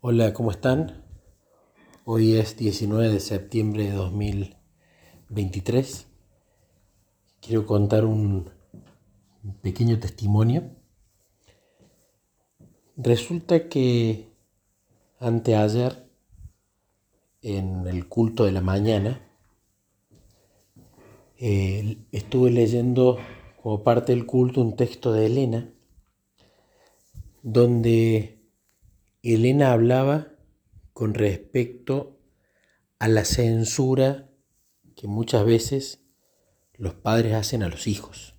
Hola, ¿cómo están? Hoy es 19 de septiembre de 2023. Quiero contar un pequeño testimonio. Resulta que anteayer, en el culto de la mañana, eh, estuve leyendo como parte del culto un texto de Elena, donde Elena hablaba con respecto a la censura que muchas veces los padres hacen a los hijos.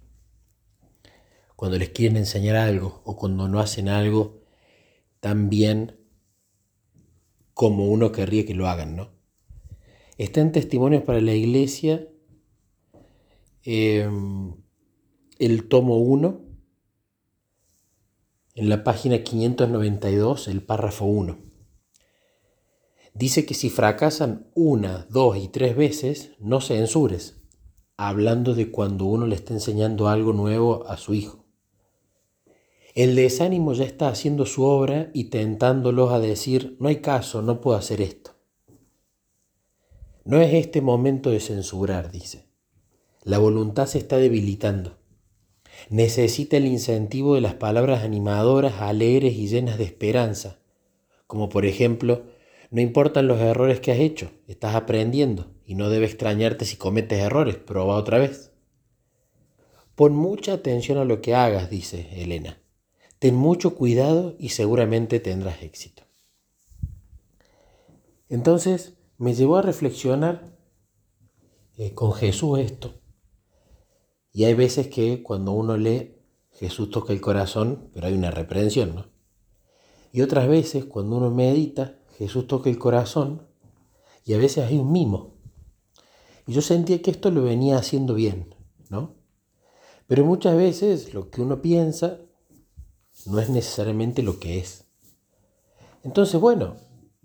Cuando les quieren enseñar algo o cuando no hacen algo tan bien como uno querría que lo hagan, ¿no? Está en Testimonios para la Iglesia em, el tomo 1 en la página 592, el párrafo 1. Dice que si fracasan una, dos y tres veces, no censures, hablando de cuando uno le está enseñando algo nuevo a su hijo. El desánimo ya está haciendo su obra y tentándolos a decir, no hay caso, no puedo hacer esto. No es este momento de censurar, dice. La voluntad se está debilitando necesita el incentivo de las palabras animadoras, alegres y llenas de esperanza, como por ejemplo, no importan los errores que has hecho, estás aprendiendo y no debe extrañarte si cometes errores, prueba otra vez. Pon mucha atención a lo que hagas, dice Elena. Ten mucho cuidado y seguramente tendrás éxito. Entonces me llevó a reflexionar eh, con Jesús esto. Y hay veces que cuando uno lee, Jesús toca el corazón, pero hay una reprensión, ¿no? Y otras veces, cuando uno medita, Jesús toca el corazón y a veces hay un mimo. Y yo sentía que esto lo venía haciendo bien, ¿no? Pero muchas veces lo que uno piensa no es necesariamente lo que es. Entonces, bueno,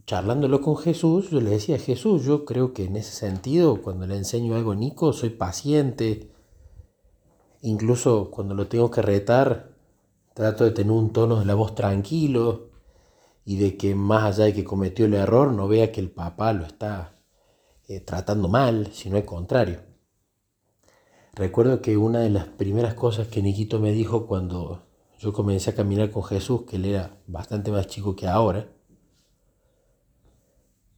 charlándolo con Jesús, yo le decía, Jesús, yo creo que en ese sentido, cuando le enseño algo Nico, soy paciente, Incluso cuando lo tengo que retar, trato de tener un tono de la voz tranquilo y de que más allá de que cometió el error, no vea que el papá lo está eh, tratando mal, sino al contrario. Recuerdo que una de las primeras cosas que Niquito me dijo cuando yo comencé a caminar con Jesús, que él era bastante más chico que ahora,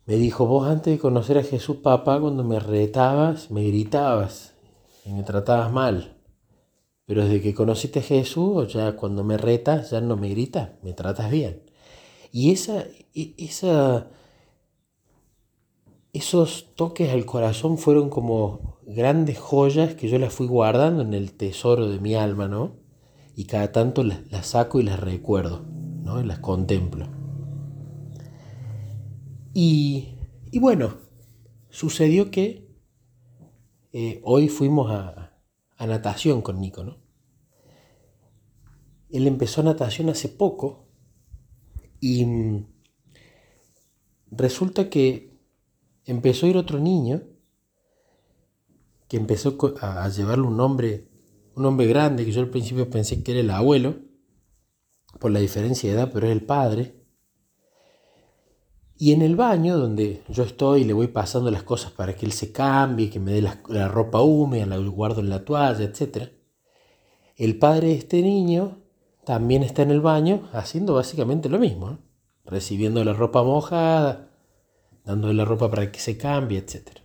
me dijo, vos antes de conocer a Jesús, papá, cuando me retabas, me gritabas y me tratabas mal. Pero desde que conociste a Jesús, ya cuando me retas, ya no me gritas, me tratas bien. Y esa, e, esa, esos toques al corazón fueron como grandes joyas que yo las fui guardando en el tesoro de mi alma, ¿no? Y cada tanto las, saco y las recuerdo, ¿no? Y las contemplo. Y, bueno, sucedió que eh, hoy fuimos a, a natación con Nico, ¿no? Él empezó natación hace poco y mm, resulta que empezó a ir otro niño que empezó a llevarle un nombre, un hombre grande, que yo al principio pensé que era el abuelo, por la diferencia de edad, pero es el padre. Y en el baño, donde yo estoy, le voy pasando las cosas para que él se cambie, que me dé la, ropa húmeda, la guardo en la toalla, etc. El padre de este niño también está en el baño haciendo básicamente lo mismo, recibiendo la ropa mojada, dándole la ropa para que se cambie, etc.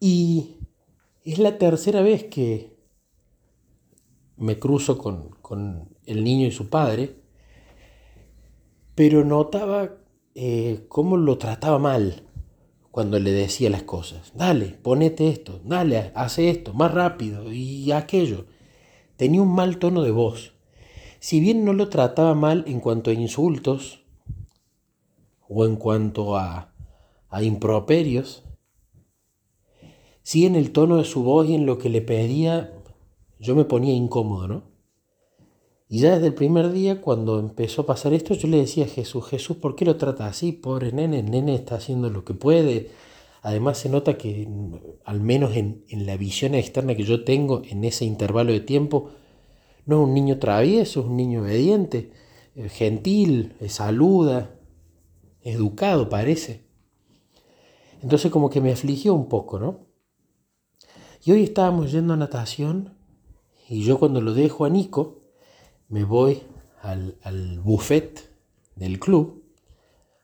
Y es la tercera vez que me cruzo con, con el niño y su padre pero notaba eh, cómo lo trataba mal cuando le decía las cosas. Dale, ponete esto, dale, hace esto, más rápido y aquello. Tenía un mal tono de voz. Si bien no lo trataba mal en cuanto a insultos o en cuanto a, a improperios, sí en el tono de su voz y en lo que le pedía, yo me ponía incómodo, ¿no? Y ya desde el primer día, cuando empezó a pasar esto, yo le decía a Jesús, Jesús, ¿por qué lo trata así? Pobre nene, el nene está haciendo lo que puede. Además se nota que, al menos en, la visión externa que yo tengo en ese intervalo de tiempo, no es un niño travieso, es un niño obediente. gentil, saluda, educado parece. Entonces como que me afligió un poco, ¿no? Y hoy estábamos yendo a natación y yo cuando lo dejo a Nico me voy al, al buffet del club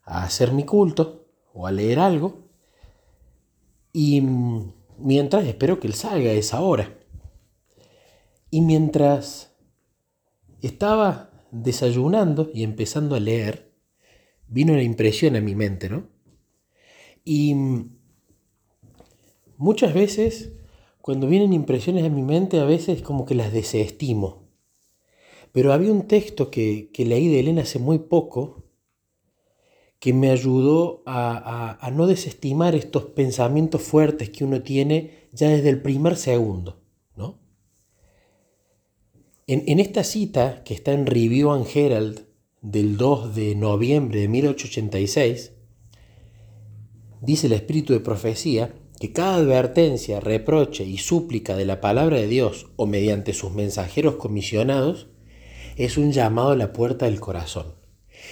a hacer mi culto o a leer algo y mientras espero que él salga a esa hora. Y mientras estaba desayunando y empezando a leer, vino una impresión a mi mente, ¿no? Y muchas veces, cuando vienen impresiones a mi mente, a veces como que las desestimo. Pero había un texto que, leí de Elena hace muy poco que me ayudó a, no desestimar estos pensamientos fuertes que uno tiene ya desde el primer segundo. ¿no? En, en esta cita que está en Review and Herald del 2 de noviembre de 1886, dice el espíritu de profecía que cada advertencia, reproche y súplica de la palabra de Dios o mediante sus mensajeros comisionados es un llamado a la puerta del corazón.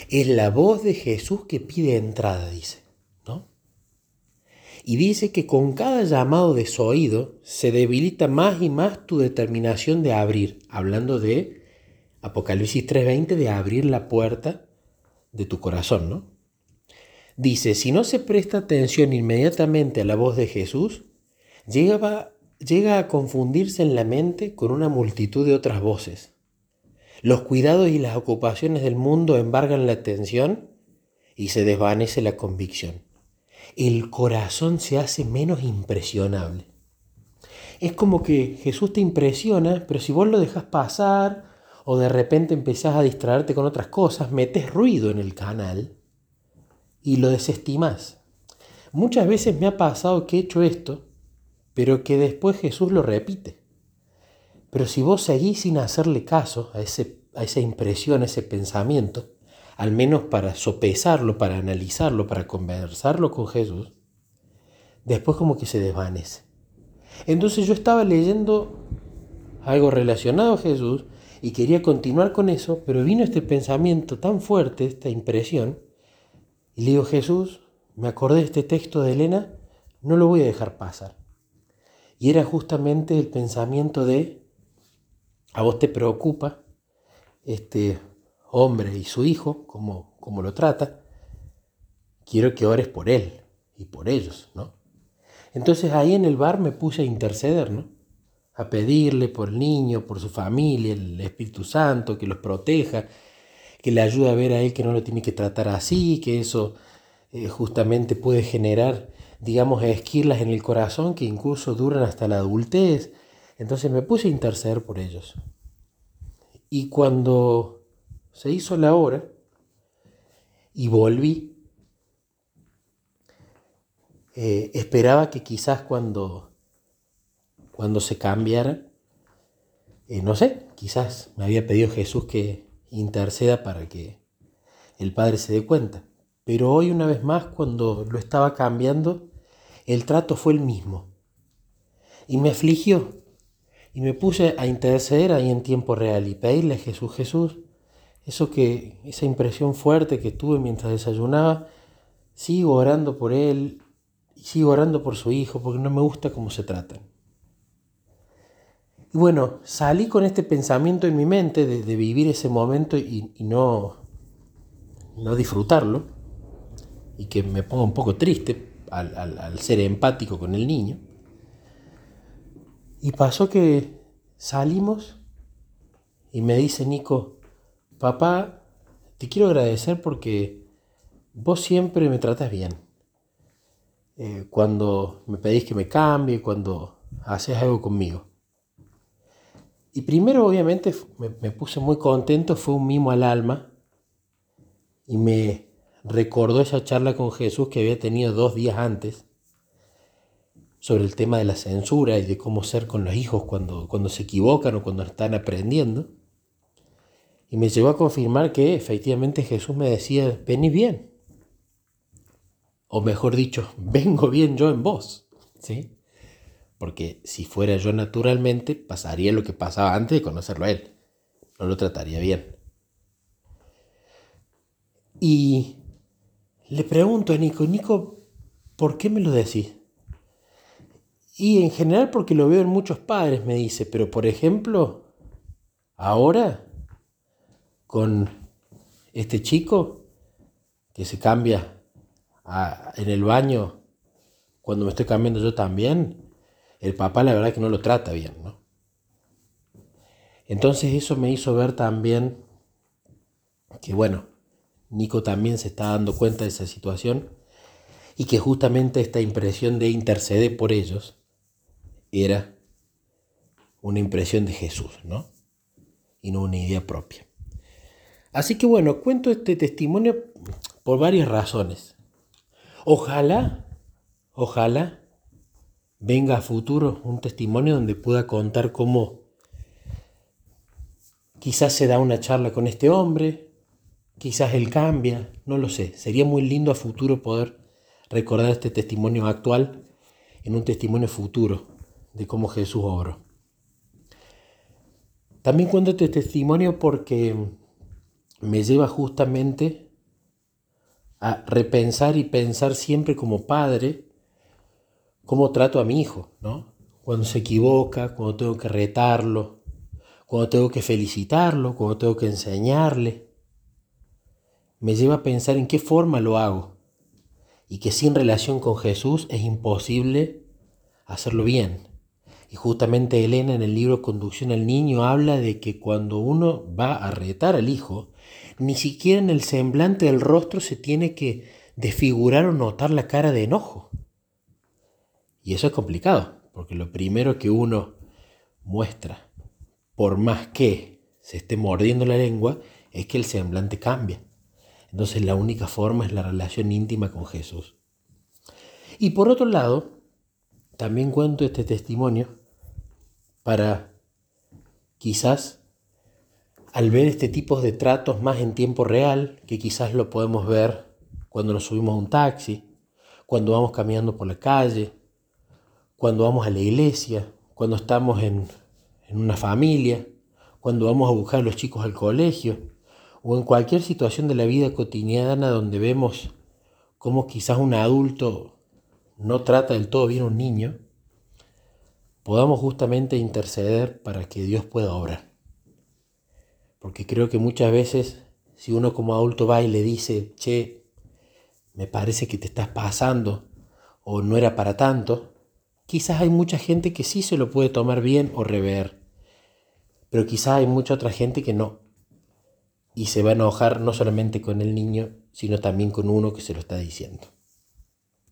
Es la voz de Jesús que pide entrada, dice. ¿no? Y dice que con cada llamado de su oído se debilita más y más tu determinación de abrir, hablando de Apocalipsis 3:20, de abrir la puerta de tu corazón, ¿no? Dice, si no se presta atención inmediatamente a la voz de Jesús, llega, llega a confundirse en la mente con una multitud de otras voces. Los cuidados y las ocupaciones del mundo embargan la atención y se desvanece la convicción. El corazón se hace menos impresionable. Es como que Jesús te impresiona, pero si vos lo dejas pasar o de repente empezás a distraerte con otras cosas, metes ruido en el canal y lo desestimas. Muchas veces me ha pasado que he hecho esto, pero que después Jesús lo repite. Pero si vos seguís sin hacerle caso a, ese, a esa impresión, a ese pensamiento, al menos para sopesarlo, para analizarlo, para conversarlo con Jesús, después como que se desvanece. Entonces yo estaba leyendo algo relacionado a Jesús y quería continuar con eso, pero vino este pensamiento tan fuerte, esta impresión, y le digo, Jesús, me acordé de este texto de Elena, no lo voy a dejar pasar. Y era justamente el pensamiento de, a vos te preocupa este hombre y su hijo, como, como lo trata, quiero que ores por él y por ellos, ¿no? Entonces ahí en el bar me puse a interceder, ¿no? A pedirle por el niño, por su familia, el Espíritu Santo, que los proteja, que le ayuda a ver a él que no lo tiene que tratar así, que eso eh, justamente puede generar, digamos, esquirlas en el corazón que incluso duran hasta la adultez. Entonces me puse a interceder por ellos. Y cuando se hizo la hora y volví, eh, esperaba que quizás cuando, cuando se cambiara, eh, no sé, quizás me había pedido Jesús que, interceda para que el Padre se dé cuenta. Pero hoy una vez más, cuando lo estaba cambiando, el trato fue el mismo. Y me afligió. Y me puse a interceder ahí en tiempo real y pedirle a Jesús, Jesús, eso que, esa impresión fuerte que tuve mientras desayunaba, sigo orando por él sigo orando por su hijo porque no me gusta cómo se tratan. Y bueno, salí con este pensamiento en mi mente de, vivir ese momento y, no, no disfrutarlo, y que me ponga un poco triste al, al, ser empático con el niño. Y pasó que salimos y me dice Nico, papá, te quiero agradecer porque vos siempre me tratas bien. Eh, cuando me pedís que me cambie, cuando haces algo conmigo. Y primero obviamente me, puse muy contento, fue un mimo al alma y me recordó esa charla con Jesús que había tenido dos días antes sobre el tema de la censura y de cómo ser con los hijos cuando, cuando se equivocan o cuando están aprendiendo. Y me llevó a confirmar que efectivamente Jesús me decía, venís bien. O mejor dicho, vengo bien yo en vos. ¿Sí? porque si fuera yo naturalmente, pasaría lo que pasaba antes de conocerlo a él. No lo trataría bien. Y le pregunto a Nico, Nico, ¿por qué me lo decís? Y en general porque lo veo en muchos padres, me dice, pero por ejemplo, ahora, con este chico que se cambia en el baño, cuando me estoy cambiando yo también, el papá la verdad que no lo trata bien, ¿no? Entonces eso me hizo ver también que, bueno, Nico también se está dando cuenta de esa situación y que justamente esta impresión de interceder por ellos era una impresión de Jesús, ¿no? Y no una idea propia. Así que bueno, cuento este testimonio por varias razones. Ojalá, ojalá venga a futuro un testimonio donde pueda contar cómo quizás se da una charla con este hombre, quizás él cambia, no lo sé. Sería muy lindo a futuro poder recordar este testimonio actual en un testimonio futuro de cómo Jesús obró. También cuento este testimonio porque me lleva justamente a repensar y pensar siempre como padre cómo trato a mi hijo, ¿no? Cuando se equivoca, cuando tengo que retarlo, cuando tengo que felicitarlo, cuando tengo que enseñarle. Me lleva a pensar en qué forma lo hago y que sin relación con Jesús es imposible hacerlo bien. Y justamente Elena en el libro Conducción al Niño habla de que cuando uno va a retar al hijo, ni siquiera en el semblante del rostro se tiene que desfigurar o notar la cara de enojo. Y eso es complicado, porque lo primero que uno muestra, por más que se esté mordiendo la lengua, es que el semblante cambia. Entonces la única forma es la relación íntima con Jesús. Y por otro lado, también cuento este testimonio para quizás al ver este tipo de tratos más en tiempo real, que quizás lo podemos ver cuando nos subimos a un taxi, cuando vamos caminando por la calle, cuando vamos a la iglesia, cuando estamos en, en una familia, cuando vamos a buscar a los chicos al colegio, o en cualquier situación de la vida cotidiana donde vemos cómo quizás un adulto no trata del todo bien a un niño, podamos justamente interceder para que Dios pueda obrar. Porque creo que muchas veces si uno como adulto va y le dice, che, me parece que te estás pasando o no era para tanto, quizás hay mucha gente que sí se lo puede tomar bien o rever, pero quizás hay mucha otra gente que no. Y se va a enojar no solamente con el niño, sino también con uno que se lo está diciendo.